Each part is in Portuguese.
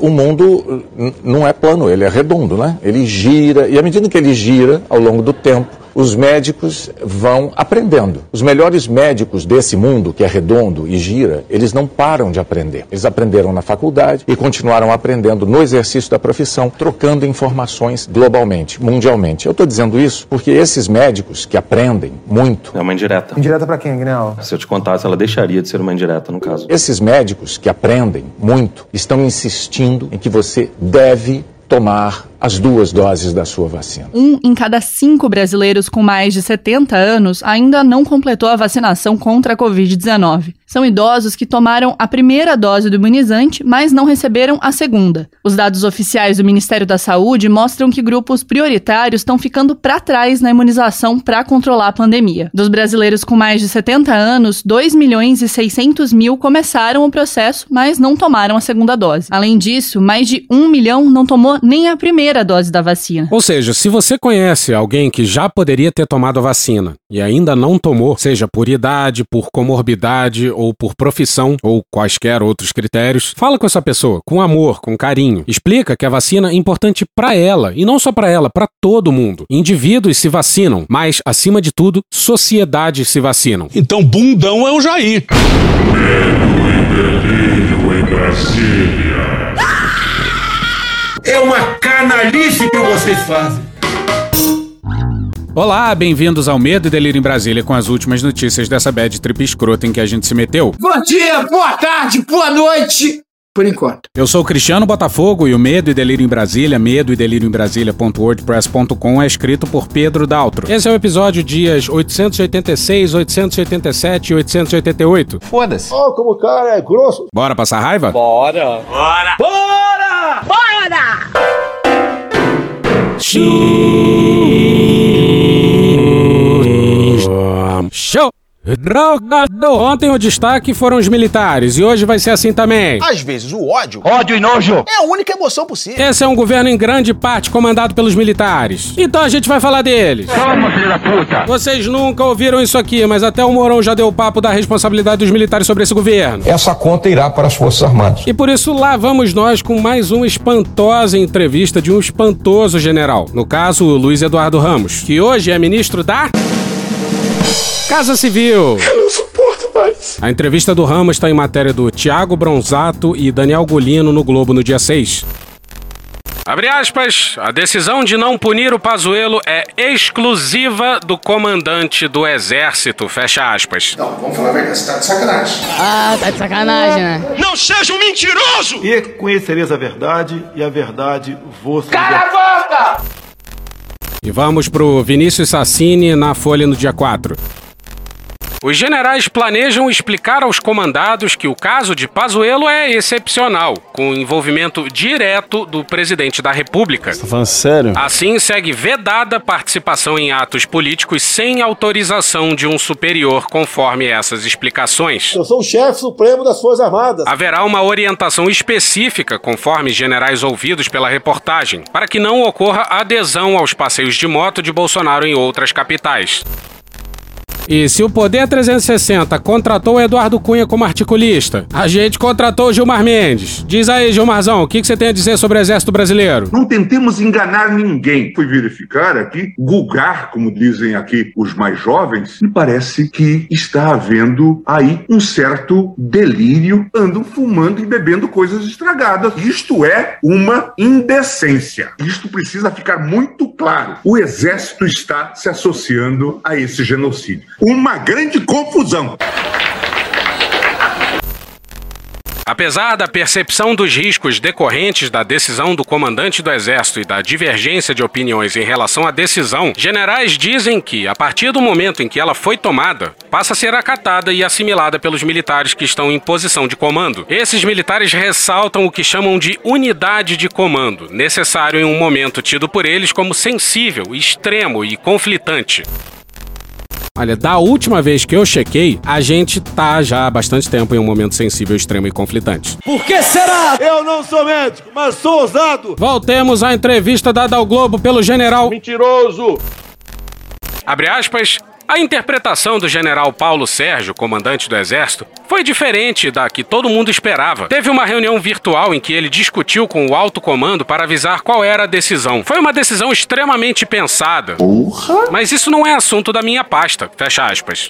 O mundo não é plano, ele é redondo, né? Ele gira, e à medida que ele gira ao longo do tempo, os médicos vão aprendendo. Os melhores médicos desse mundo, que é redondo e gira, eles não param de aprender. Eles aprenderam na faculdade e continuaram aprendendo no exercício da profissão, trocando informações globalmente, mundialmente. Eu estou dizendo isso porque esses médicos que aprendem muito, É uma indireta. Indireta pra quem, Guinel? Se eu te contasse, ela deixaria de ser uma indireta, no caso. esses médicos que aprendem muito estão insistindo em que você deve tomar as duas doses da sua vacina. Um em cada cinco brasileiros com mais de 70 anos ainda não completou a vacinação contra a Covid-19. São idosos que tomaram a primeira dose do imunizante, mas não receberam a segunda. Os dados oficiais do Ministério da Saúde mostram que grupos prioritários estão ficando para trás na imunização para controlar a pandemia. Dos brasileiros com mais de 70 anos, 2 milhões e 600 mil começaram o processo, mas não tomaram a segunda dose. Além disso, mais de 1 milhão não tomou nem a primeira dose da vacina. Ou seja, se você conhece alguém que já poderia ter tomado a vacina e ainda não tomou, seja por idade, por comorbidade ou por profissão ou quaisquer outros critérios, fala com essa pessoa com amor, com carinho. Explica que a vacina é importante para ela e não só para ela, para todo mundo. Indivíduos se vacinam, mas acima de tudo, sociedades se vacinam. Então, bundão é o Jair. É uma canalice que vocês fazem. Olá, bem-vindos ao Medo e Delírio em Brasília com as últimas notícias dessa bad trip escrota em que a gente se meteu. Bom dia, boa tarde, boa noite. Por enquanto. Eu sou o Cristiano Botafogo e o Medo e Delírio em Brasília, medo e delírio em Brasília.wordpress.com é escrito por Pedro Daltro. Esse é o episódio dias 886, 887 e 888. Foda-se. Ó, como o cara é grosso. Bora passar raiva? Bora. Show! Drogado! Ontem o destaque foram os militares e hoje vai ser assim também. Às vezes o ódio Ódio e nojo. é a única emoção possível. Esse é um governo em grande parte comandado pelos militares. Então a gente vai falar deles. Toma, filho da puta. Vocês nunca ouviram isso aqui, mas até o Mourão já deu o papo da responsabilidade dos militares sobre esse governo. Essa conta irá para as Forças Armadas. E por isso lá vamos nós com mais uma espantosa entrevista de um espantoso general. No caso, o Luiz Eduardo Ramos, que hoje é ministro da. Casa Civil. Eu não suporto mais. A entrevista do Ramos está em matéria do Tiago Bronzato e Daniel Golino no Globo no dia 6. Abre aspas, a decisão de não punir o Pazuello é exclusiva do comandante do exército, fecha aspas. Não, vamos falar a verdade, você tá de sacanagem. Ah, tá de sacanagem, né? Não seja um mentiroso. E conhecereis a verdade, e a verdade vos volta! E vamos pro Vinícius Sassini na Folha no dia 4. Os generais planejam explicar aos comandados que o caso de Pazuello é excepcional, com envolvimento direto do presidente da República. Tá falando sério? Assim, segue vedada participação em atos políticos sem autorização de um superior, conforme essas explicações. Eu sou o chefe supremo das Forças Armadas. Haverá uma orientação específica, conforme generais ouvidos pela reportagem, para que não ocorra adesão aos passeios de moto de Bolsonaro em outras capitais. E se o Poder 360 contratou o Eduardo Cunha como articulista, a gente contratou o Gilmar Mendes. Diz aí, Gilmarzão, o que você tem a dizer sobre o Exército Brasileiro? Não tentemos enganar ninguém. Fui verificar aqui, gulgar, como dizem aqui os mais jovens, e parece que está havendo aí um certo delírio. Andam fumando e bebendo coisas estragadas. Isto é uma indecência. Isto precisa ficar muito claro. O Exército está se associando a esse genocídio. Uma grande confusão. Apesar da percepção dos riscos decorrentes da decisão do comandante do Exército e da divergência de opiniões em relação à decisão, generais dizem que, a partir do momento em que ela foi tomada, passa a ser acatada e assimilada pelos militares que estão em posição de comando. Esses militares ressaltam o que chamam de unidade de comando, necessário em um momento tido por eles como sensível, extremo e conflitante. Olha, da última vez que eu chequei, a gente tá já há bastante tempo em um momento sensível, extremo e conflitante. Por que será? Eu não sou médico, mas sou ousado. Voltemos à entrevista dada ao Globo pelo general. Mentiroso. Abre aspas. A interpretação do general Paulo Sérgio, comandante do Exército, foi diferente da que todo mundo esperava. Teve uma reunião virtual em que ele discutiu com o alto comando para avisar qual era a decisão. Foi uma decisão extremamente pensada. Porra! Mas isso não é assunto da minha pasta. Fecha aspas.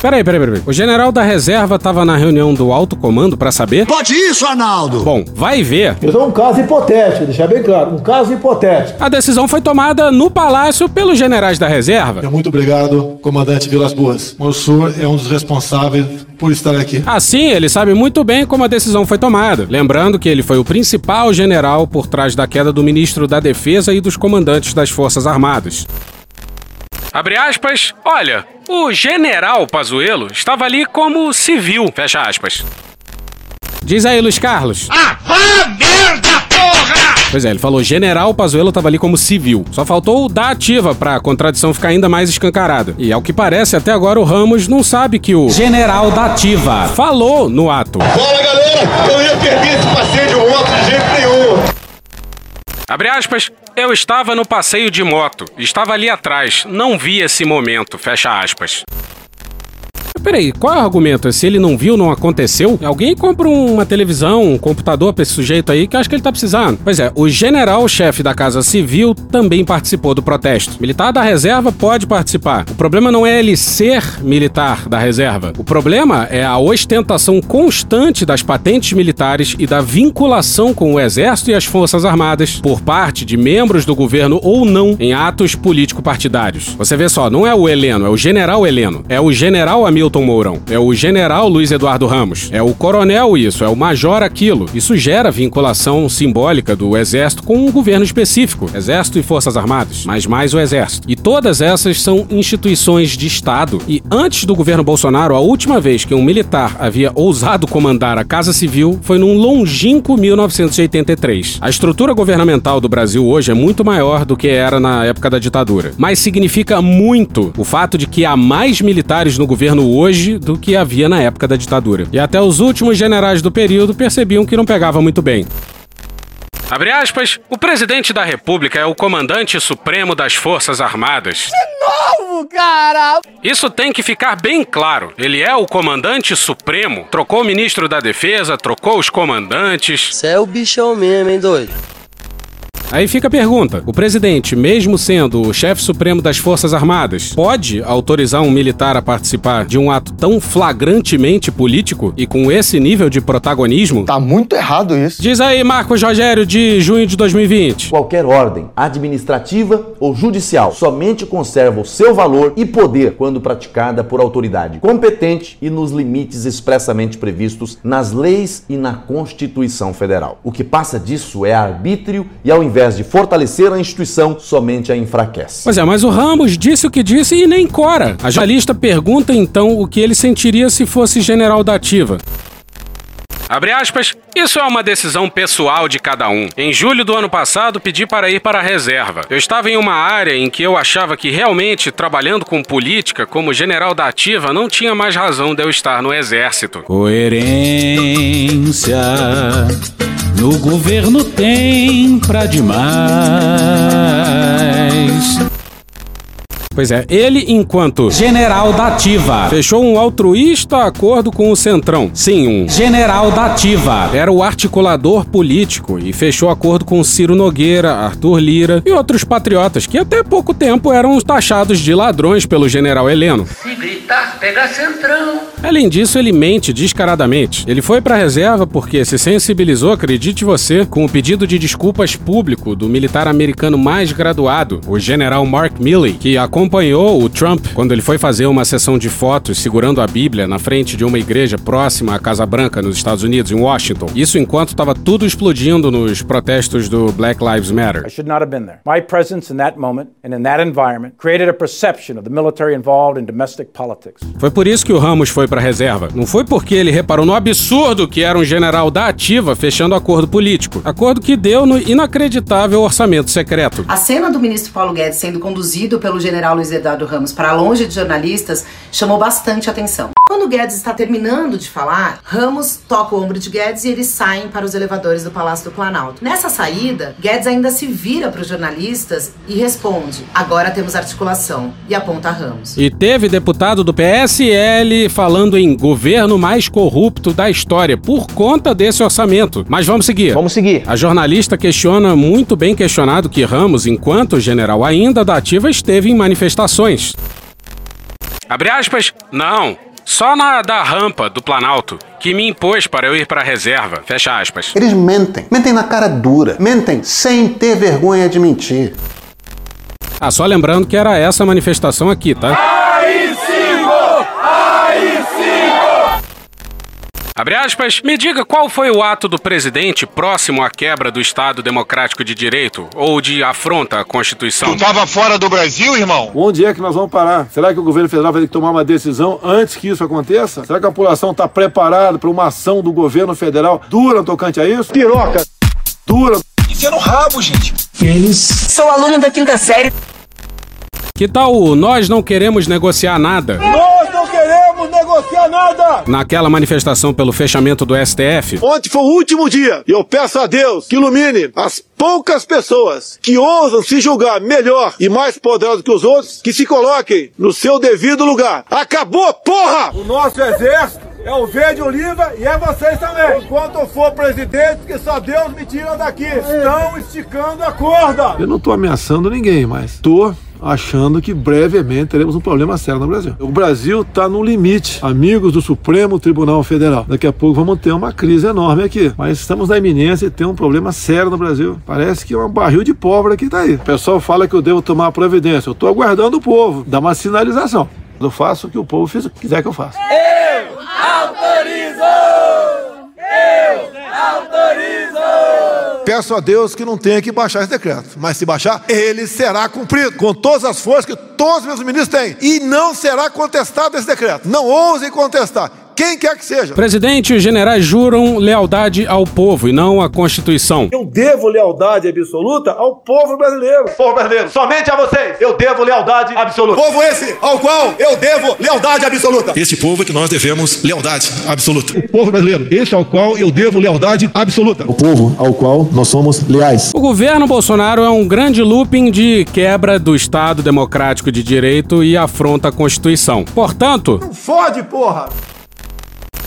Peraí, peraí, peraí. O general da reserva estava na reunião do alto comando para saber? Pode isso, Arnaldo! Bom, vai ver. Isso é um caso hipotético, deixar bem claro. Um caso hipotético. A decisão foi tomada no palácio pelos generais da reserva. Muito obrigado, comandante Vilas Boas. O senhor é um dos responsáveis por estar aqui. Assim, ele sabe muito bem como a decisão foi tomada. Lembrando que ele foi o principal general por trás da queda do ministro da Defesa e dos comandantes das Forças Armadas. Abre aspas. Olha, o general Pazuello estava ali como civil. Fecha aspas. Diz aí, Luiz Carlos. Ah, merda, porra! Pois é, ele falou general Pazuello estava ali como civil. Só faltou o da ativa pra a contradição ficar ainda mais escancarada. E ao que parece, até agora o Ramos não sabe que o general da ativa falou no ato. Fala, galera! Eu ia perder esse passeio de moto de jeito nenhum! Abre aspas. Eu estava no passeio de moto. Estava ali atrás. Não vi esse momento. Fecha aspas. Peraí, qual é o argumento? Se ele não viu, não aconteceu? Alguém compra uma televisão, um computador pra esse sujeito aí que acho que ele tá precisando. Pois é, o general-chefe da Casa Civil também participou do protesto. Militar da reserva pode participar. O problema não é ele ser militar da reserva. O problema é a ostentação constante das patentes militares e da vinculação com o exército e as forças armadas por parte de membros do governo ou não em atos político-partidários. Você vê só, não é o Heleno, é o general Heleno. É o general Hamilton Mourão. É o general Luiz Eduardo Ramos. É o coronel isso, é o major aquilo. Isso gera vinculação simbólica do exército com um governo específico, exército e forças armadas, mas mais o exército. E todas essas são instituições de Estado. E antes do governo Bolsonaro, a última vez que um militar havia ousado comandar a Casa Civil foi num longínquo 1983. A estrutura governamental do Brasil hoje é muito maior do que era na época da ditadura. Mas significa muito o fato de que há mais militares no governo hoje do que havia na época da ditadura. E até os últimos generais do período percebiam que não pegava muito bem. Abre aspas. O presidente da República é o comandante supremo das Forças Armadas. De novo, cara! Isso tem que ficar bem claro. Ele é o comandante supremo. Trocou o ministro da Defesa, trocou os comandantes. Você é o bichão mesmo, hein, doido? Aí fica a pergunta: o presidente, mesmo sendo o chefe supremo das Forças Armadas, pode autorizar um militar a participar de um ato tão flagrantemente político e com esse nível de protagonismo? Tá muito errado isso. Diz aí, Marcos Rogério, de junho de 2020. Qualquer ordem, administrativa ou judicial, somente conserva o seu valor e poder quando praticada por autoridade competente e nos limites expressamente previstos nas leis e na Constituição Federal. O que passa disso é arbítrio e, ao invés de fortalecer a instituição, somente a enfraquece. Pois é, mas o Ramos disse o que disse e nem cora. A jornalista pergunta então o que ele sentiria se fosse general da ativa. Abre aspas. Isso é uma decisão pessoal de cada um. Em julho do ano passado, pedi para ir para a reserva. Eu estava em uma área em que eu achava que realmente trabalhando com política como general da ativa não tinha mais razão de eu estar no exército. Coerência no governo tem pra demais. Pois é, ele, enquanto general da ativa, fechou um altruísta acordo com o Centrão. Sim, um general da ativa. Era o articulador político e fechou acordo com Ciro Nogueira, Arthur Lira e outros patriotas que até pouco tempo eram taxados de ladrões pelo general Heleno. Se gritar, pega Centrão. Além disso, ele mente descaradamente. Ele foi pra reserva porque se sensibilizou, acredite você, com o pedido de desculpas público do militar americano mais graduado, o general Mark Milley, que acompanhou o Trump quando ele foi fazer uma sessão de fotos segurando a Bíblia na frente de uma igreja próxima à Casa Branca nos Estados Unidos, em Washington. Isso enquanto estava tudo explodindo nos protestos do Black Lives Matter. I should not have been there. My presence in that moment and in that environment created a perception of the military involved in domestic politics. Foi por isso que o Ramos foi para a reserva. Não foi porque ele reparou no absurdo que era um general da ativa fechando acordo político. Acordo que deu no inacreditável orçamento secreto. A cena do ministro Paulo Guedes sendo conduzido pelo general Luiz Eduardo Ramos para longe de jornalistas chamou bastante atenção. Quando Guedes está terminando de falar, Ramos toca o ombro de Guedes e eles saem para os elevadores do Palácio do Planalto. Nessa saída, Guedes ainda se vira para os jornalistas e responde: agora temos articulação, e aponta Ramos. E teve deputado do PSL falando em governo mais corrupto da história por conta desse orçamento. Mas vamos seguir. Vamos seguir. A jornalista questiona, muito bem questionado, que Ramos, enquanto general ainda da ativa, esteve em manifestações. Abre aspas, não. Só na da rampa do Planalto, que me impôs para eu ir para a reserva. Fecha aspas. Eles mentem. Mentem na cara dura. Mentem sem ter vergonha de mentir. Ah, só lembrando que era essa manifestação aqui, tá? Abre aspas, me diga qual foi o ato do presidente próximo à quebra do Estado Democrático de Direito ou de afronta à Constituição. Tu tava fora do Brasil, irmão? Onde é que nós vamos parar? Será que o governo federal vai ter que tomar uma decisão antes que isso aconteça? Será que a população está preparada para uma ação do governo federal dura no tocante a isso? Piroca! Dura! Enfia no rabo, gente! Eles. Sou aluno da quinta série. Que tal o Nós Não Queremos Negociar Nada? Não negociar nada! Naquela manifestação pelo fechamento do STF. Ontem foi o último dia e eu peço a Deus que ilumine as poucas pessoas que ousam se julgar melhor e mais poderosos que os outros, que se coloquem no seu devido lugar. Acabou, porra! O nosso exército é o verde oliva e é vocês também. Enquanto eu for presidente, que só Deus me tira daqui. Estão esticando a corda. Eu não tô ameaçando ninguém, mas tô achando que brevemente teremos um problema sério no Brasil. O Brasil está no limite, amigos do Supremo Tribunal Federal. Daqui a pouco vamos ter uma crise enorme aqui, mas estamos na iminência de ter um problema sério no Brasil. Parece que é um barril de pólvora que está aí. O pessoal fala que eu devo tomar providência. Eu estou aguardando o povo, dar uma sinalização. Eu faço o que o povo quiser que eu faça. Eu Peço a Deus que não tenha que baixar esse decreto. Mas se baixar, ele será cumprido com todas as forças que todos os meus ministros têm. E não será contestado esse decreto. Não ousem contestar. Quem quer que seja. Presidente e os generais juram lealdade ao povo e não à Constituição. Eu devo lealdade absoluta ao povo brasileiro. Povo brasileiro, somente a vocês eu devo lealdade absoluta. Povo esse ao qual eu devo lealdade absoluta. Este povo que nós devemos lealdade absoluta. O povo brasileiro, esse ao qual eu devo lealdade absoluta. O povo ao qual nós somos leais. O governo Bolsonaro é um grande looping de quebra do Estado Democrático de Direito e afronta a Constituição. Portanto, não fode, porra!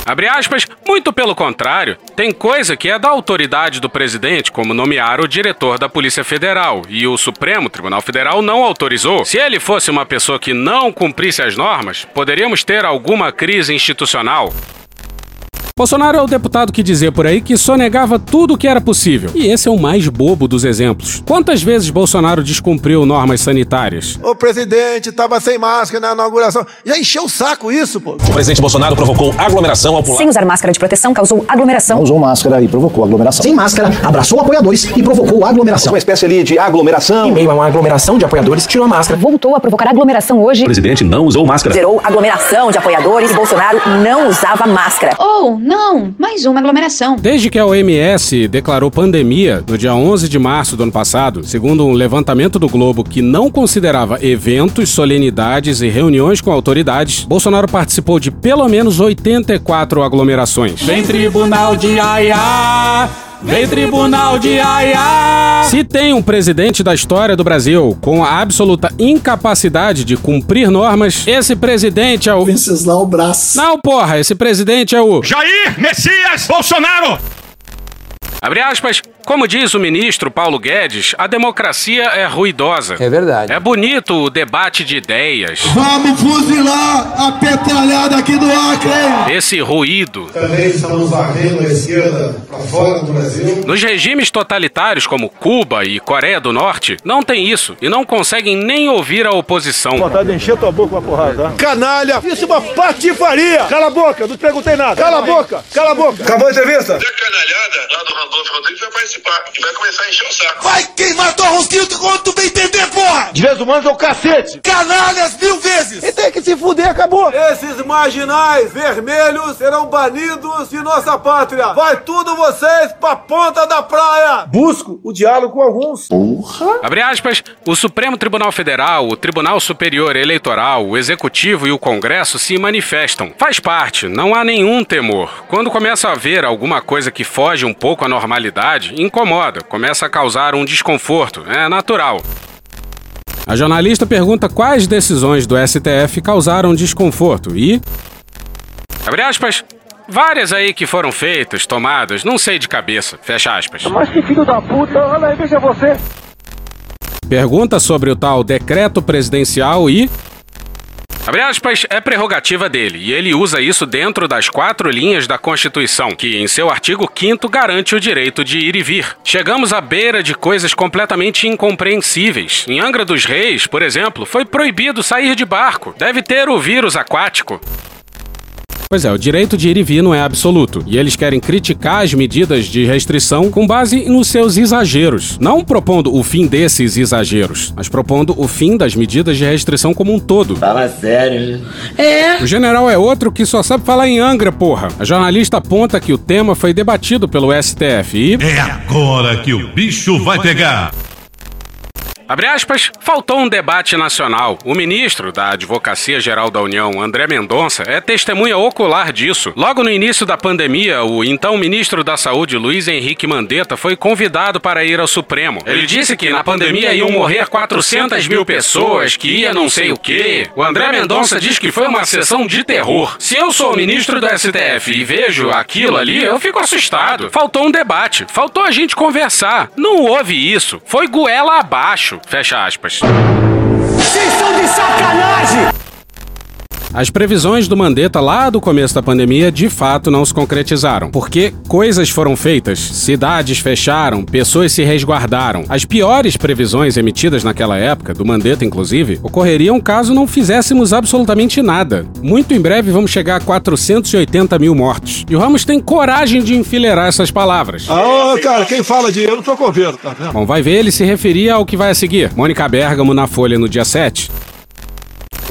Abre aspas, muito pelo contrário, tem coisa que é da autoridade do presidente, como nomear o diretor da Polícia Federal, e o Supremo Tribunal Federal não autorizou. Se ele fosse uma pessoa que não cumprisse as normas, poderíamos ter alguma crise institucional. Bolsonaro é o deputado que dizia por aí que sonegava tudo o que era possível. E esse é o mais bobo dos exemplos. Quantas vezes Bolsonaro descumpriu normas sanitárias? O presidente tava sem máscara na inauguração. Já encheu o saco isso, pô. O presidente Bolsonaro provocou aglomeração ao pular. Sem usar máscara de proteção, causou aglomeração. Não usou máscara e provocou aglomeração. Sem máscara, abraçou apoiadores e provocou aglomeração. Uma espécie ali de aglomeração. Em meio a uma aglomeração de apoiadores, tirou a máscara. Voltou a provocar aglomeração hoje. O presidente não usou máscara. Gerou aglomeração de apoiadores e Bolsonaro não usava máscara. Ou, oh, não, mais uma aglomeração. Desde que a OMS declarou pandemia no dia 11 de março do ano passado, segundo um levantamento do Globo que não considerava eventos, solenidades e reuniões com autoridades, Bolsonaro participou de pelo menos 84 aglomerações. Vem tribunal de Aiá! Vem tribunal de Aiá! Se tem um presidente da história do Brasil com a absoluta incapacidade de cumprir normas, esse presidente é o. Venceslau Brás. Não, porra, esse presidente é o. Jair Messias Bolsonaro! Abre aspas, como diz o ministro Paulo Guedes, a democracia é ruidosa. É verdade. É bonito o debate de ideias. Vamos fuzilar a petralhada aqui do Acre! Esse ruído. Também estamos varrendo a esquerda para fora do Brasil. Nos regimes totalitários como Cuba e Coreia do Norte, não tem isso e não conseguem nem ouvir a oposição. Vontade de encher tua boca com a porrada, tá? Canalha! Isso é uma patifaria! Cala a boca, não te perguntei nada. Cala a boca, cala a boca. Acabou a entrevista? A canalhada lá do Randolfo Rodrigues vai participar. E vai começar a encher o saco. Vai queimar tua rosquinha quando tu bem entender, porra! Direitos humanos é o cacete! Canalhas mil vezes! E tem que se fuder, acabou! Esses marginais vermelhos serão banidos de nossa pátria. Vai tudo vocês pra ponta da praia. Busco o diálogo com alguns. Porra! Abre aspas, o Supremo Tribunal Federal, o Tribunal Superior Eleitoral, o Executivo e o Congresso se manifestam. Faz parte, não há nenhum temor. Quando começa a haver alguma coisa que foge um pouco à normalidade, incomoda, começa a causar um desconforto. É natural. A jornalista pergunta quais decisões do STF causaram desconforto e. Abre aspas. Várias aí que foram feitas, tomadas, não sei de cabeça. Fecha aspas. Mas que filho da puta, olha aí, veja você. Pergunta sobre o tal decreto presidencial e. Abre aspas, é prerrogativa dele, e ele usa isso dentro das quatro linhas da Constituição, que em seu artigo 5 garante o direito de ir e vir. Chegamos à beira de coisas completamente incompreensíveis. Em Angra dos Reis, por exemplo, foi proibido sair de barco. Deve ter o vírus aquático. Pois é, o direito de ir e vir não é absoluto, e eles querem criticar as medidas de restrição com base nos seus exageros, não propondo o fim desses exageros, mas propondo o fim das medidas de restrição como um todo. Fala sério. É. O general é outro que só sabe falar em Angra, porra. A jornalista aponta que o tema foi debatido pelo STF e. É agora que o bicho vai pegar. Abre aspas, faltou um debate nacional. O ministro da Advocacia Geral da União, André Mendonça, é testemunha ocular disso. Logo no início da pandemia, o então ministro da Saúde, Luiz Henrique Mandetta, foi convidado para ir ao Supremo. Ele disse que na pandemia iam morrer 400 mil pessoas, que ia não sei o quê. O André Mendonça diz que foi uma sessão de terror. Se eu sou ministro do STF e vejo aquilo ali, eu fico assustado. Faltou um debate, faltou a gente conversar. Não houve isso. Foi goela abaixo. Fecha aspas. Vocês são de sacanagem! As previsões do Mandetta lá do começo da pandemia de fato não se concretizaram, porque coisas foram feitas, cidades fecharam, pessoas se resguardaram. As piores previsões emitidas naquela época, do Mandetta inclusive, ocorreriam caso não fizéssemos absolutamente nada. Muito em breve vamos chegar a 480 mil mortos. E o Ramos tem coragem de enfileirar essas palavras. Ah, cara, quem fala de eu não sou coveiro, tá vendo? Bom, vai ver ele se referia ao que vai a seguir. Mônica Bergamo na Folha no dia 7.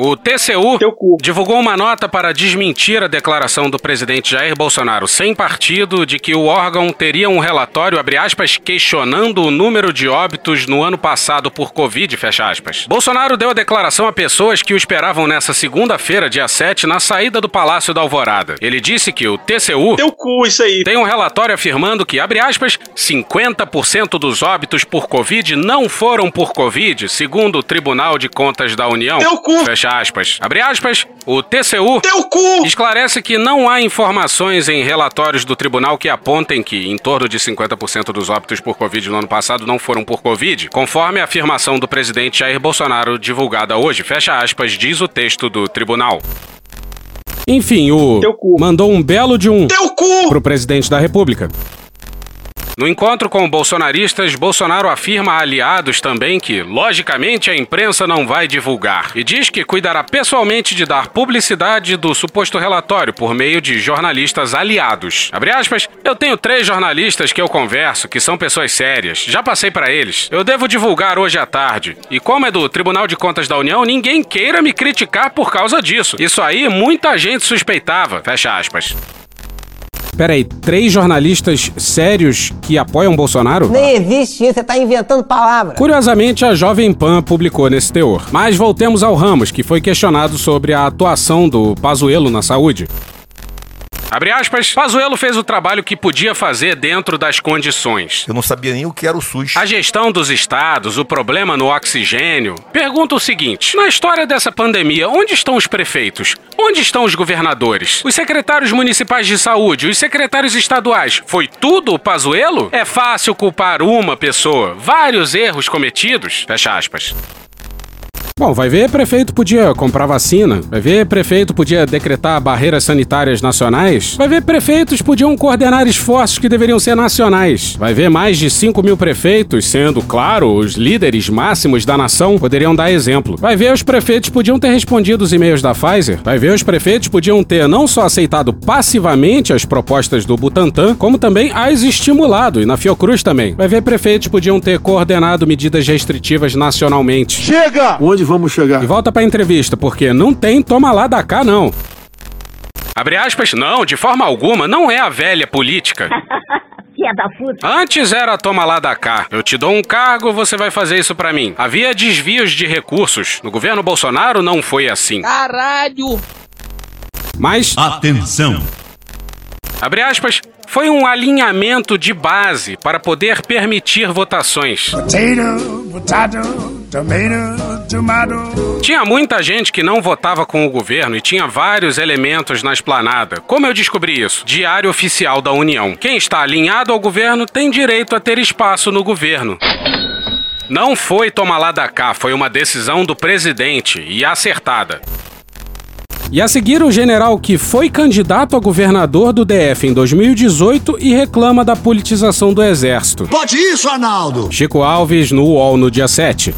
O TCU divulgou uma nota para desmentir a declaração do presidente Jair Bolsonaro sem partido de que o órgão teria um relatório, abre aspas, questionando o número de óbitos no ano passado por Covid, fecha aspas. Bolsonaro deu a declaração a pessoas que o esperavam nessa segunda-feira, dia 7, na saída do Palácio da Alvorada. Ele disse que o TCU Teu cu, isso aí. tem um relatório afirmando que, abre aspas, 50% dos óbitos por Covid não foram por Covid, segundo o Tribunal de Contas da União. Teu cu. Fecha aspas. Abre aspas. O TCU Teu cu. esclarece que não há informações em relatórios do tribunal que apontem que em torno de 50% dos óbitos por Covid no ano passado não foram por Covid, conforme a afirmação do presidente Jair Bolsonaro divulgada hoje. Fecha aspas, diz o texto do tribunal. Enfim, o mandou um belo de um Teu cu. pro presidente da República. No encontro com bolsonaristas, Bolsonaro afirma a aliados também que, logicamente, a imprensa não vai divulgar e diz que cuidará pessoalmente de dar publicidade do suposto relatório por meio de jornalistas aliados. Abre aspas, eu tenho três jornalistas que eu converso, que são pessoas sérias. Já passei para eles. Eu devo divulgar hoje à tarde. E como é do Tribunal de Contas da União, ninguém queira me criticar por causa disso. Isso aí muita gente suspeitava. Fecha aspas. Peraí, três jornalistas sérios que apoiam Bolsonaro? Nem existe isso, você tá inventando palavras. Curiosamente, a Jovem Pan publicou nesse teor. Mas voltemos ao Ramos, que foi questionado sobre a atuação do Pazuello na saúde. Abre aspas, Pazuello fez o trabalho que podia fazer dentro das condições. Eu não sabia nem o que era o SUS. A gestão dos estados, o problema no oxigênio. Pergunta o seguinte: na história dessa pandemia, onde estão os prefeitos? Onde estão os governadores? Os secretários municipais de saúde? Os secretários estaduais? Foi tudo o Pazuello? É fácil culpar uma pessoa. Vários erros cometidos? Fecha aspas. Bom, vai ver, prefeito podia comprar vacina. Vai ver, prefeito podia decretar barreiras sanitárias nacionais. Vai ver, prefeitos podiam coordenar esforços que deveriam ser nacionais. Vai ver, mais de 5 mil prefeitos, sendo, claro, os líderes máximos da nação, poderiam dar exemplo. Vai ver, os prefeitos podiam ter respondido os e-mails da Pfizer. Vai ver, os prefeitos podiam ter não só aceitado passivamente as propostas do Butantan, como também as estimulado, e na Fiocruz também. Vai ver, prefeitos podiam ter coordenado medidas restritivas nacionalmente. Chega! Onde vamos chegar? E volta pra entrevista, porque não tem toma lá da cá, não. Abre aspas, não, de forma alguma, não é a velha política. Antes era toma lá da cá. Eu te dou um cargo, você vai fazer isso para mim. Havia desvios de recursos. No governo Bolsonaro não foi assim. Caralho! Mas. Atenção! Abre aspas, foi um alinhamento de base para poder permitir votações. Potato, potato, tomato. Tinha muita gente que não votava com o governo e tinha vários elementos na esplanada. Como eu descobri isso? Diário Oficial da União. Quem está alinhado ao governo tem direito a ter espaço no governo. Não foi tomar lá da cá, foi uma decisão do presidente e acertada. E a seguir, o general que foi candidato a governador do DF em 2018 e reclama da politização do Exército. Pode isso, Arnaldo! Chico Alves no UOL no dia 7.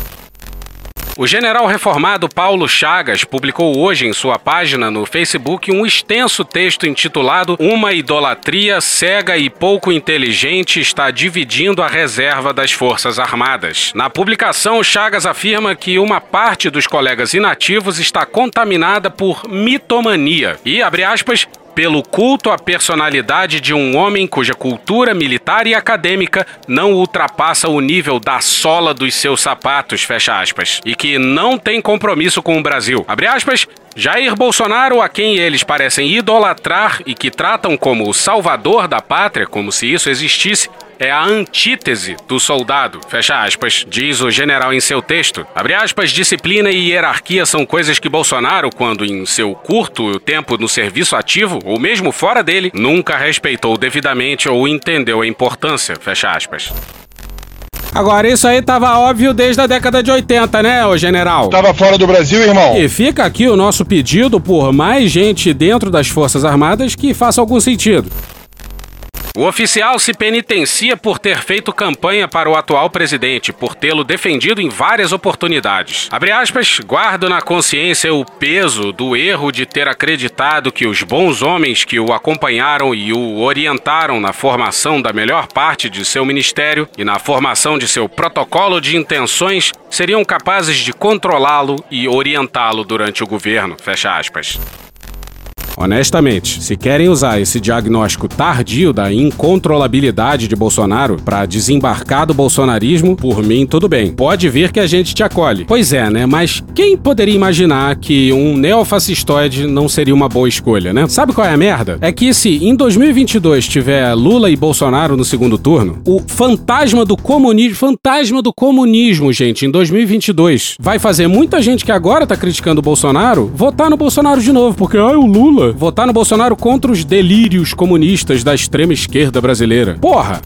O general reformado Paulo Chagas publicou hoje em sua página no Facebook um extenso texto intitulado Uma idolatria cega e pouco inteligente está dividindo a reserva das Forças Armadas. Na publicação, Chagas afirma que uma parte dos colegas inativos está contaminada por mitomania e, abre aspas, pelo culto à personalidade de um homem cuja cultura militar e acadêmica não ultrapassa o nível da sola dos seus sapatos, fecha aspas, e que não tem compromisso com o Brasil. Abre aspas, Jair Bolsonaro, a quem eles parecem idolatrar e que tratam como o salvador da pátria, como se isso existisse, é a antítese do soldado, fecha aspas, diz o general em seu texto. Abre aspas, disciplina e hierarquia são coisas que Bolsonaro, quando em seu curto tempo no serviço ativo, ou mesmo fora dele, nunca respeitou devidamente ou entendeu a importância, fecha aspas. Agora, isso aí tava óbvio desde a década de 80, né, ô general? Tava fora do Brasil, irmão. E fica aqui o nosso pedido por mais gente dentro das Forças Armadas que faça algum sentido. O oficial se penitencia por ter feito campanha para o atual presidente, por tê-lo defendido em várias oportunidades. Abre aspas, guardo na consciência o peso do erro de ter acreditado que os bons homens que o acompanharam e o orientaram na formação da melhor parte de seu ministério e na formação de seu protocolo de intenções seriam capazes de controlá-lo e orientá-lo durante o governo. Fecha aspas. Honestamente, se querem usar esse diagnóstico tardio da incontrolabilidade de Bolsonaro para desembarcar do bolsonarismo, por mim tudo bem. Pode vir que a gente te acolhe. Pois é, né? Mas quem poderia imaginar que um neofascistoide não seria uma boa escolha, né? Sabe qual é a merda? É que se em 2022 tiver Lula e Bolsonaro no segundo turno, o fantasma do comunismo, fantasma do comunismo, gente, em 2022, vai fazer muita gente que agora tá criticando o Bolsonaro votar no Bolsonaro de novo, porque ai, o Lula votar no Bolsonaro contra os delírios comunistas da extrema esquerda brasileira. Porra!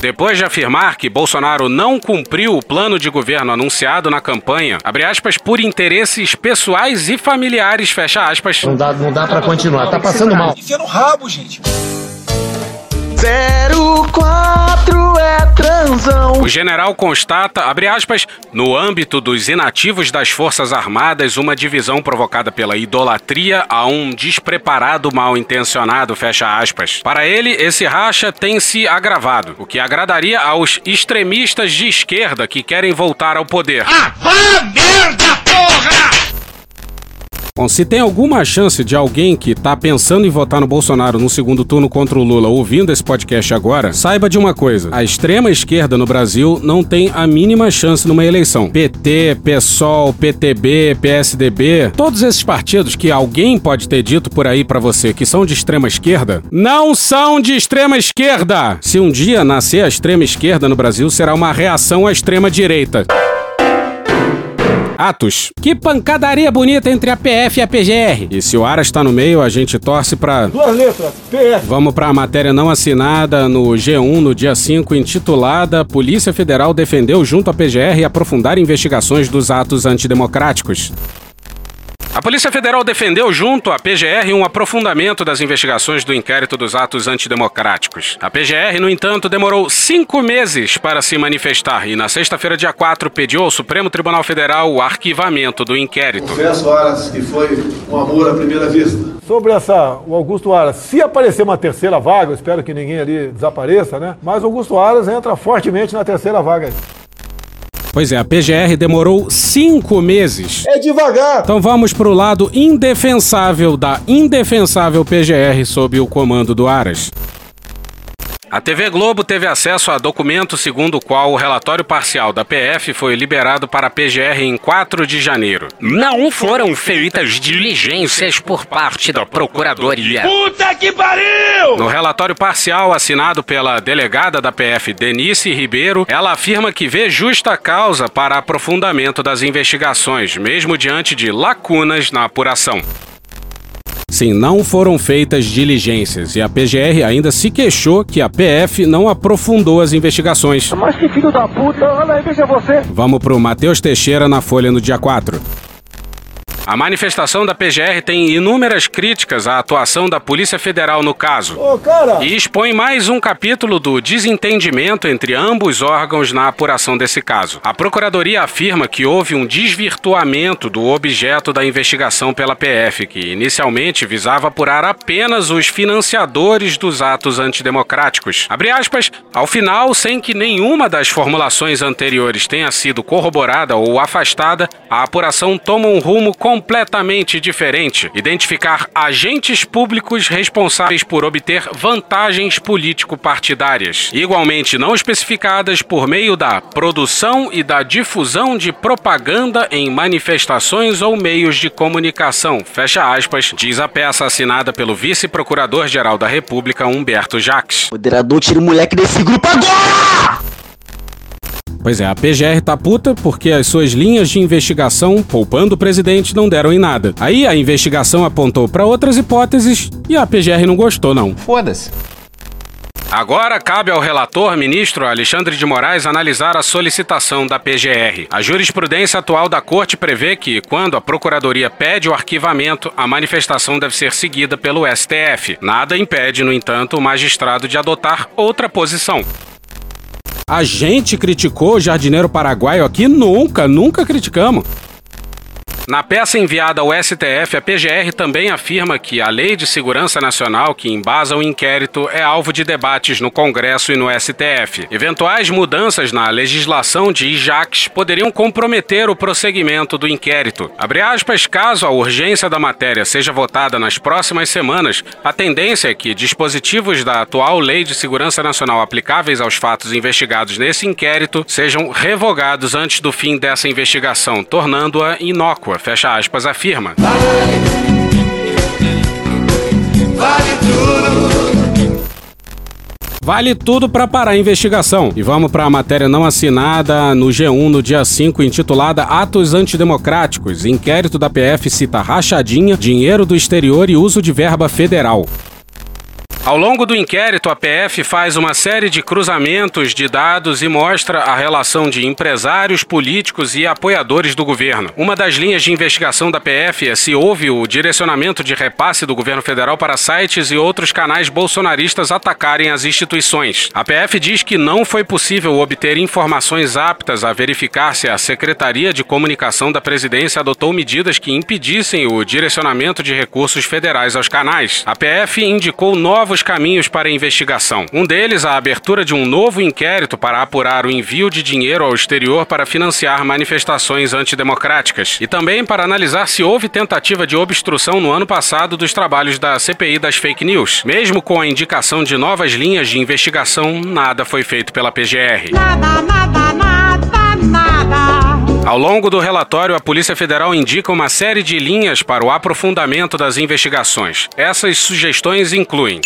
Depois de afirmar que Bolsonaro não cumpriu o plano de governo anunciado na campanha, abre aspas, por interesses pessoais e familiares, fecha aspas. Não dá, não dá pra continuar, tá passando mal. Enfia no rabo, gente. 04 é transão. O general constata, abre aspas, no âmbito dos inativos das Forças Armadas, uma divisão provocada pela idolatria a um despreparado mal intencionado, fecha aspas. Para ele, esse racha tem se agravado, o que agradaria aos extremistas de esquerda que querem voltar ao poder. Ah, ah merda, porra! Bom, se tem alguma chance de alguém que tá pensando em votar no Bolsonaro no segundo turno contra o Lula ouvindo esse podcast agora, saiba de uma coisa: a extrema esquerda no Brasil não tem a mínima chance numa eleição. PT, PSOL, PTB, PSDB, todos esses partidos que alguém pode ter dito por aí para você que são de extrema esquerda, não são de extrema esquerda! Se um dia nascer a extrema esquerda no Brasil, será uma reação à extrema direita. Atos. Que pancadaria bonita entre a PF e a PGR. E se o Aras tá no meio, a gente torce pra. Duas letras, PF. Vamos pra matéria não assinada no G1 no dia 5, intitulada Polícia Federal defendeu junto à PGR aprofundar investigações dos atos antidemocráticos. A Polícia Federal defendeu junto à PGR um aprofundamento das investigações do inquérito dos atos antidemocráticos. A PGR, no entanto, demorou cinco meses para se manifestar e, na sexta-feira, dia 4, pediu ao Supremo Tribunal Federal o arquivamento do inquérito. Confesso, Aras, que foi um amor à primeira vista. Sobre essa, o Augusto Aras, se aparecer uma terceira vaga, eu espero que ninguém ali desapareça, né? Mas o Augusto Aras entra fortemente na terceira vaga. Pois é, a PGR demorou cinco meses. É devagar. Então vamos pro lado indefensável da indefensável PGR sob o comando do Aras. A TV Globo teve acesso a documento segundo o qual o relatório parcial da PF foi liberado para a PGR em 4 de janeiro. Não foram feitas diligências por parte da Procuradoria. Puta que pariu! No relatório parcial assinado pela delegada da PF, Denise Ribeiro, ela afirma que vê justa causa para aprofundamento das investigações, mesmo diante de lacunas na apuração. Sim, não foram feitas diligências e a PGR ainda se queixou que a PF não aprofundou as investigações. Mas que filho da puta, olha aí, veja você. Vamos pro Matheus Teixeira na Folha no dia 4. A manifestação da PGR tem inúmeras críticas à atuação da Polícia Federal no caso. Ô! E expõe mais um capítulo do desentendimento entre ambos órgãos na apuração desse caso. A Procuradoria afirma que houve um desvirtuamento do objeto da investigação pela PF, que inicialmente visava apurar apenas os financiadores dos atos antidemocráticos. Abre aspas, ao final, sem que nenhuma das formulações anteriores tenha sido corroborada ou afastada, a apuração toma um rumo completamente diferente: identificar agentes públicos responsáveis por obter vantagens político-partidárias, igualmente não especificadas por meio da produção e da difusão de propaganda em manifestações ou meios de comunicação. Fecha aspas, diz a peça assinada pelo vice-procurador-geral da República, Humberto Jacques. Moderador, tira o moleque desse grupo agora! Pois é, a PGR tá puta porque as suas linhas de investigação, poupando o presidente, não deram em nada. Aí a investigação apontou para outras hipóteses e a PGR não gostou, não. Foda-se. Agora cabe ao relator, ministro Alexandre de Moraes, analisar a solicitação da PGR. A jurisprudência atual da Corte prevê que, quando a Procuradoria pede o arquivamento, a manifestação deve ser seguida pelo STF. Nada impede, no entanto, o magistrado de adotar outra posição. A gente criticou o jardineiro paraguaio aqui? Nunca, nunca criticamos. Na peça enviada ao STF, a PGR também afirma que a Lei de Segurança Nacional, que embasa o inquérito, é alvo de debates no Congresso e no STF. Eventuais mudanças na legislação de IJAX poderiam comprometer o prosseguimento do inquérito. Abre aspas, caso a urgência da matéria seja votada nas próximas semanas, a tendência é que dispositivos da atual Lei de Segurança Nacional aplicáveis aos fatos investigados nesse inquérito sejam revogados antes do fim dessa investigação, tornando-a inócua fecha aspas, afirma. Vale tudo. Vale tudo para parar a investigação. E vamos para a matéria não assinada no G1 no dia 5, intitulada Atos Antidemocráticos. Inquérito da PF cita rachadinha, dinheiro do exterior e uso de verba federal. Ao longo do inquérito, a PF faz uma série de cruzamentos de dados e mostra a relação de empresários, políticos e apoiadores do governo. Uma das linhas de investigação da PF é se houve o direcionamento de repasse do governo federal para sites e outros canais bolsonaristas atacarem as instituições. A PF diz que não foi possível obter informações aptas a verificar se a Secretaria de Comunicação da Presidência adotou medidas que impedissem o direcionamento de recursos federais aos canais. A PF indicou novos caminhos para a investigação. Um deles, a abertura de um novo inquérito para apurar o envio de dinheiro ao exterior para financiar manifestações antidemocráticas e também para analisar se houve tentativa de obstrução no ano passado dos trabalhos da CPI das fake news. Mesmo com a indicação de novas linhas de investigação, nada foi feito pela PGR. Nada, nada, nada, nada. Ao longo do relatório, a Polícia Federal indica uma série de linhas para o aprofundamento das investigações. Essas sugestões incluem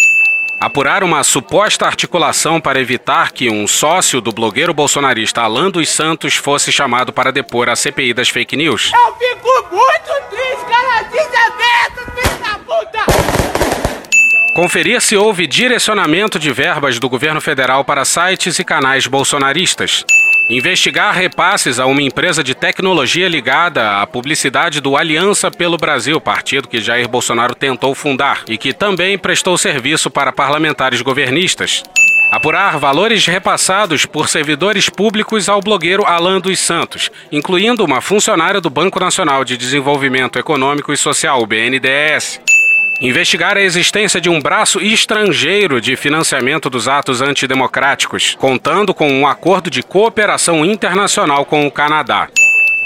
Apurar uma suposta articulação para evitar que um sócio do blogueiro bolsonarista Alan dos Santos fosse chamado para depor a CPI das fake news. Eu fico muito triste, cara, desaberto, filho da puta! Conferir se houve direcionamento de verbas do governo federal para sites e canais bolsonaristas. Investigar repasses a uma empresa de tecnologia ligada à publicidade do Aliança pelo Brasil, partido que Jair Bolsonaro tentou fundar e que também prestou serviço para parlamentares governistas. Apurar valores repassados por servidores públicos ao blogueiro Alan dos Santos, incluindo uma funcionária do Banco Nacional de Desenvolvimento Econômico e Social, BNDES. Investigar a existência de um braço estrangeiro de financiamento dos atos antidemocráticos, contando com um acordo de cooperação internacional com o Canadá.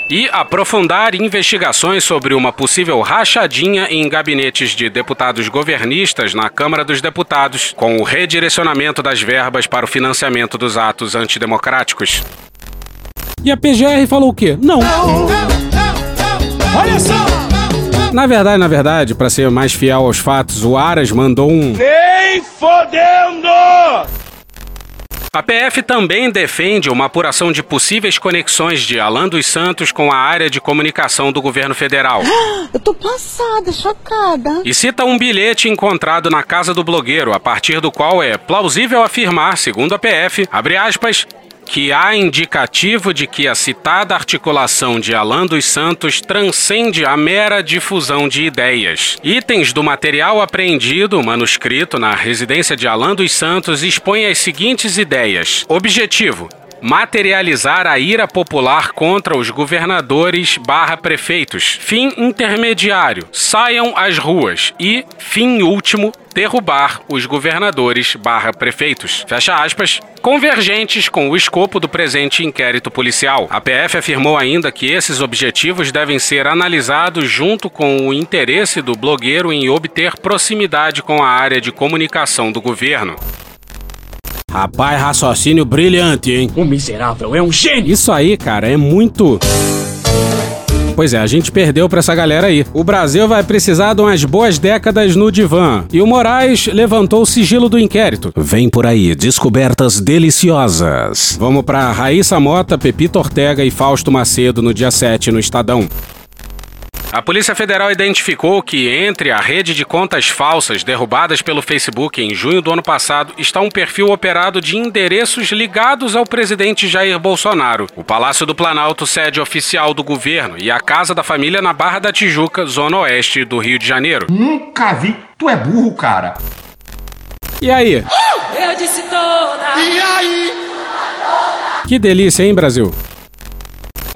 E aprofundar investigações sobre uma possível rachadinha em gabinetes de deputados governistas na Câmara dos Deputados, com o redirecionamento das verbas para o financiamento dos atos antidemocráticos. E a PGR falou o quê? Não. Olha só! Na verdade, na verdade, para ser mais fiel aos fatos, o Aras mandou um. Nem fodendo! A PF também defende uma apuração de possíveis conexões de Alan dos Santos com a área de comunicação do governo federal. Eu tô passada, chocada. E cita um bilhete encontrado na casa do blogueiro, a partir do qual é plausível afirmar, segundo a PF, abre aspas, que há indicativo de que a citada articulação de Alan dos Santos transcende a mera difusão de ideias. Itens do material apreendido, manuscrito na residência de Alan dos Santos, expõem as seguintes ideias: objetivo. Materializar a ira popular contra os governadores barra prefeitos. Fim intermediário. Saiam às ruas. E, fim último, derrubar os governadores barra prefeitos. Fecha aspas. Convergentes com o escopo do presente inquérito policial. A PF afirmou ainda que esses objetivos devem ser analisados junto com o interesse do blogueiro em obter proximidade com a área de comunicação do governo. Rapaz, raciocínio brilhante, hein? O miserável é um gênio! Isso aí, cara, é muito. Pois é, a gente perdeu pra essa galera aí. O Brasil vai precisar de umas boas décadas no divã. E o Moraes levantou o sigilo do inquérito. Vem por aí, descobertas deliciosas. Vamos pra Raíssa Mota, Pepito Ortega e Fausto Macedo no dia 7 no Estadão. A Polícia Federal identificou que entre a rede de contas falsas derrubadas pelo Facebook em junho do ano passado está um perfil operado de endereços ligados ao presidente Jair Bolsonaro, o Palácio do Planalto, sede oficial do governo, e a Casa da Família na Barra da Tijuca, zona oeste do Rio de Janeiro. Nunca vi. Tu é burro, cara. E aí? Eu disse toda! E aí? Que delícia, hein, Brasil?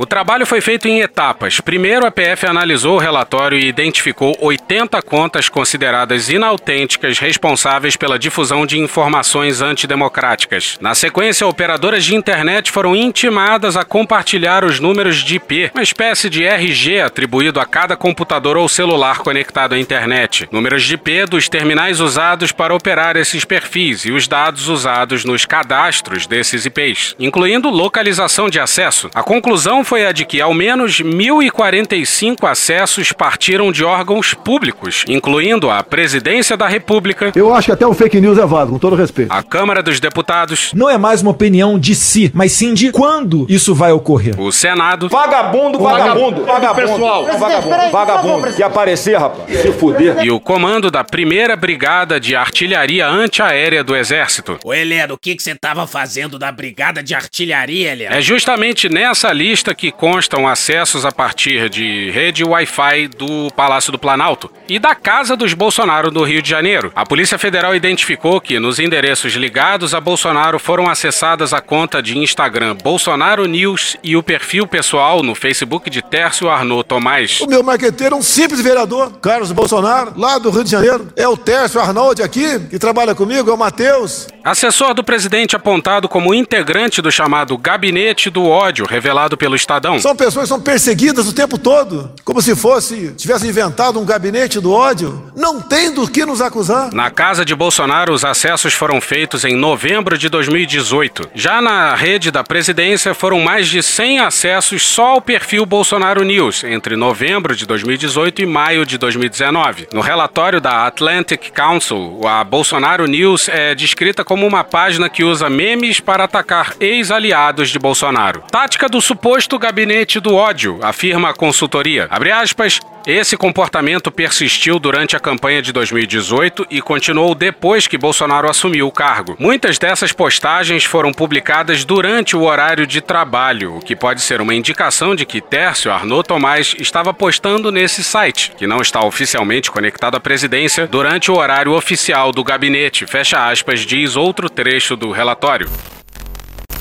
O trabalho foi feito em etapas. Primeiro, a PF analisou o relatório e identificou 80 contas consideradas inautênticas responsáveis pela difusão de informações antidemocráticas. Na sequência, operadoras de internet foram intimadas a compartilhar os números de IP, uma espécie de RG atribuído a cada computador ou celular conectado à internet. Números de IP dos terminais usados para operar esses perfis e os dados usados nos cadastros desses IPs, incluindo localização de acesso. A conclusão foi a de que ao menos 1.045 acessos partiram de órgãos públicos, incluindo a Presidência da República. Eu acho que até o fake news é válido, com todo respeito. A Câmara dos Deputados. Não é mais uma opinião de si, mas sim de quando isso vai ocorrer. O Senado. Vagabundo, vagabundo, vagabundo. Pessoal, vagabundo, vagabundo. Que aparecer, rapaz. Se fuder. E o comando da primeira Brigada de Artilharia Antiaérea do Exército. Ô, Heleno, o que você tava fazendo da Brigada de Artilharia, Heleno? É justamente nessa lista que constam acessos a partir de rede Wi-Fi do Palácio do Planalto e da Casa dos Bolsonaro do Rio de Janeiro. A Polícia Federal identificou que nos endereços ligados a Bolsonaro foram acessadas a conta de Instagram Bolsonaro News e o perfil pessoal no Facebook de Tércio Arnaud Tomás. O meu marqueteiro é um simples vereador, Carlos Bolsonaro, lá do Rio de Janeiro. É o Tércio Arnoldi aqui, que trabalha comigo, é o Matheus. Assessor do presidente apontado como integrante do chamado Gabinete do Ódio, revelado pelo Estadão. São pessoas que são perseguidas o tempo todo, como se fosse, tivesse inventado um gabinete do ódio. Não tem do que nos acusar. Na casa de Bolsonaro, os acessos foram feitos em novembro de 2018. Já na rede da presidência, foram mais de 100 acessos só ao perfil Bolsonaro News entre novembro de 2018 e maio de 2019. No relatório da Atlantic Council, a Bolsonaro News é descrita como uma página que usa memes para atacar ex-aliados de Bolsonaro. Tática do suposto gabinete do ódio, afirma a consultoria. Abre aspas, esse comportamento persistiu durante a campanha de 2018 e continuou depois que Bolsonaro assumiu o cargo. Muitas dessas postagens foram publicadas durante o horário de trabalho, o que pode ser uma indicação de que Tércio Arnaud Tomás estava postando nesse site, que não está oficialmente conectado à presidência, durante o horário oficial do gabinete. Fecha aspas, diz outro trecho do relatório.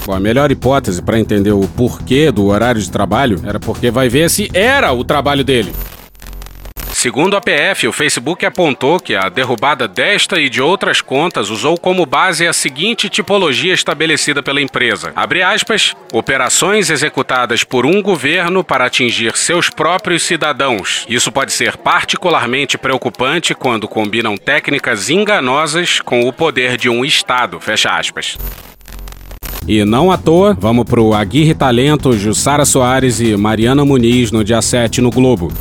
Bom, a melhor hipótese para entender o porquê do horário de trabalho era porque vai ver se era o trabalho dele. Segundo a PF, o Facebook apontou que a derrubada desta e de outras contas usou como base a seguinte tipologia estabelecida pela empresa: abre aspas, operações executadas por um governo para atingir seus próprios cidadãos. Isso pode ser particularmente preocupante quando combinam técnicas enganosas com o poder de um Estado. Fecha aspas. E não à toa, vamos pro Aguirre Talento, Jussara Soares e Mariana Muniz no dia 7 no Globo.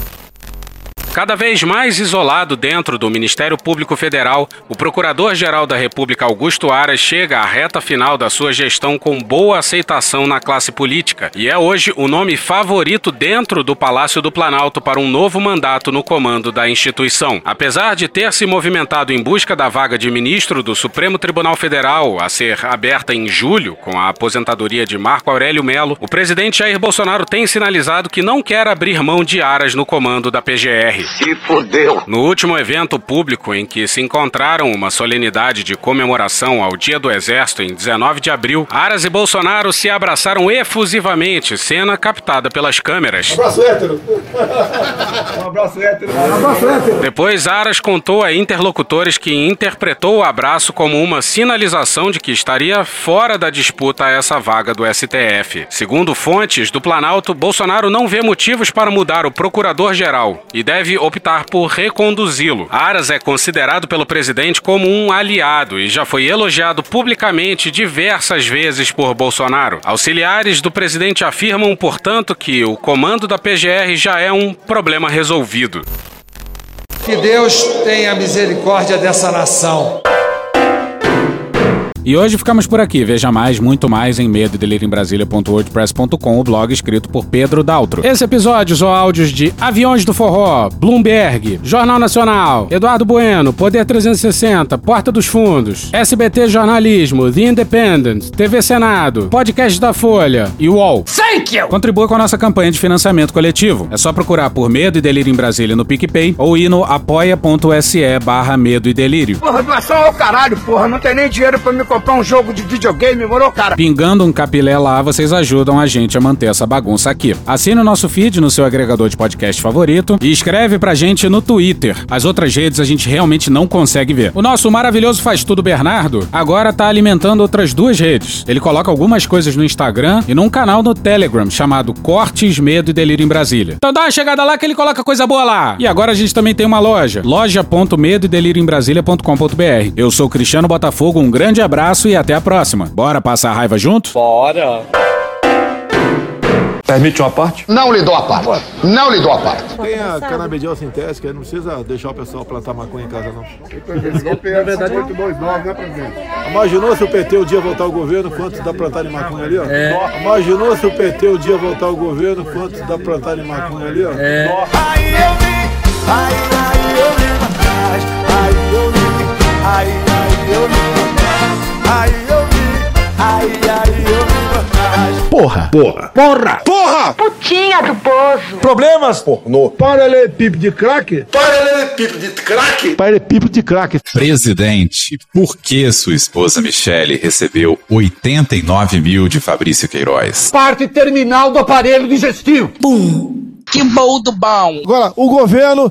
Cada vez mais isolado dentro do Ministério Público Federal, o Procurador-Geral da República Augusto Aras chega à reta final da sua gestão com boa aceitação na classe política e é hoje o nome favorito dentro do Palácio do Planalto para um novo mandato no comando da instituição. Apesar de ter se movimentado em busca da vaga de ministro do Supremo Tribunal Federal a ser aberta em julho com a aposentadoria de Marco Aurélio Melo, o presidente Jair Bolsonaro tem sinalizado que não quer abrir mão de Aras no comando da PGR. Se fodeu. No último evento público em que se encontraram uma solenidade de comemoração ao Dia do Exército em 19 de abril, Aras e Bolsonaro se abraçaram efusivamente, cena captada pelas câmeras. Um abraço hétero. Um abraço hétero. Um abraço hétero. Depois, Aras contou a interlocutores que interpretou o abraço como uma sinalização de que estaria fora da disputa a essa vaga do STF. Segundo fontes do Planalto, Bolsonaro não vê motivos para mudar o procurador-geral e deve optar por reconduzi-lo. Aras é considerado pelo presidente como um aliado e já foi elogiado publicamente diversas vezes por Bolsonaro. Auxiliares do presidente afirmam, portanto, que o comando da PGR já é um problema resolvido. Que Deus tenha misericórdia dessa nação. E hoje ficamos por aqui. Veja mais, muito mais em medo o blog escrito por Pedro Daltro. Esse episódio usou áudios de Aviões do Forró, Bloomberg, Jornal Nacional, Eduardo Bueno, Poder 360, Porta dos Fundos, SBT Jornalismo, The Independent, TV Senado, Podcast da Folha e UOL. Thank you! Contribua com a nossa campanha de financiamento coletivo. É só procurar por Medo e Delírio em Brasília no PicPay ou ir no apoia.se barra Medo e Delírio. Porra, doação ao caralho, porra. Não tem nem dinheiro pra me comprar um jogo de videogame, morou, cara? Pingando um capilé lá, vocês ajudam a gente a manter essa bagunça aqui. Assine o nosso feed no seu agregador de podcast favorito e escreve pra gente no Twitter. As outras redes a gente realmente não consegue ver. O nosso maravilhoso faz tudo Bernardo agora tá alimentando outras duas redes. Ele coloca algumas coisas no Instagram e num canal no Telegram chamado Cortes, Medo e Delírio em Brasília. Então dá uma chegada lá que ele coloca coisa boa lá. E agora a gente também tem uma loja, loja.medo delírio em Brasília.com.br. Eu sou Cristiano Botafogo, um grande abraço e até a próxima. Bora passar a raiva junto? Bora. Permite uma parte? Não lhe dou a parte. Não lhe dou a parte. Tem a canabidiol sintética, não precisa deixar o pessoal plantar maconha em casa, não. Na verdade, 829, né, presidente? Imaginou se o PT o dia voltar ao governo, quantos dá plantar de maconha ali, ó? É. Imaginou se o PT o dia voltar ao governo, quantos dá plantar de maconha ali, ó? É. Aí eu vi, aí, aí eu vi atrás. Aí eu vi, aí, aí eu vi Aí eu vi, aí, aí eu vi atrás. Porra. Porra. Porra. Porra. Putinha do poço. Problemas? Pornô. Paralelepípedo de crack? Paralelepípedo de crack. Paralelepípedo de crack. Presidente, por que sua esposa Michele recebeu 89 mil de Fabrício Queiroz? Parte terminal do aparelho digestivo. Que bom do bom. Agora, o governo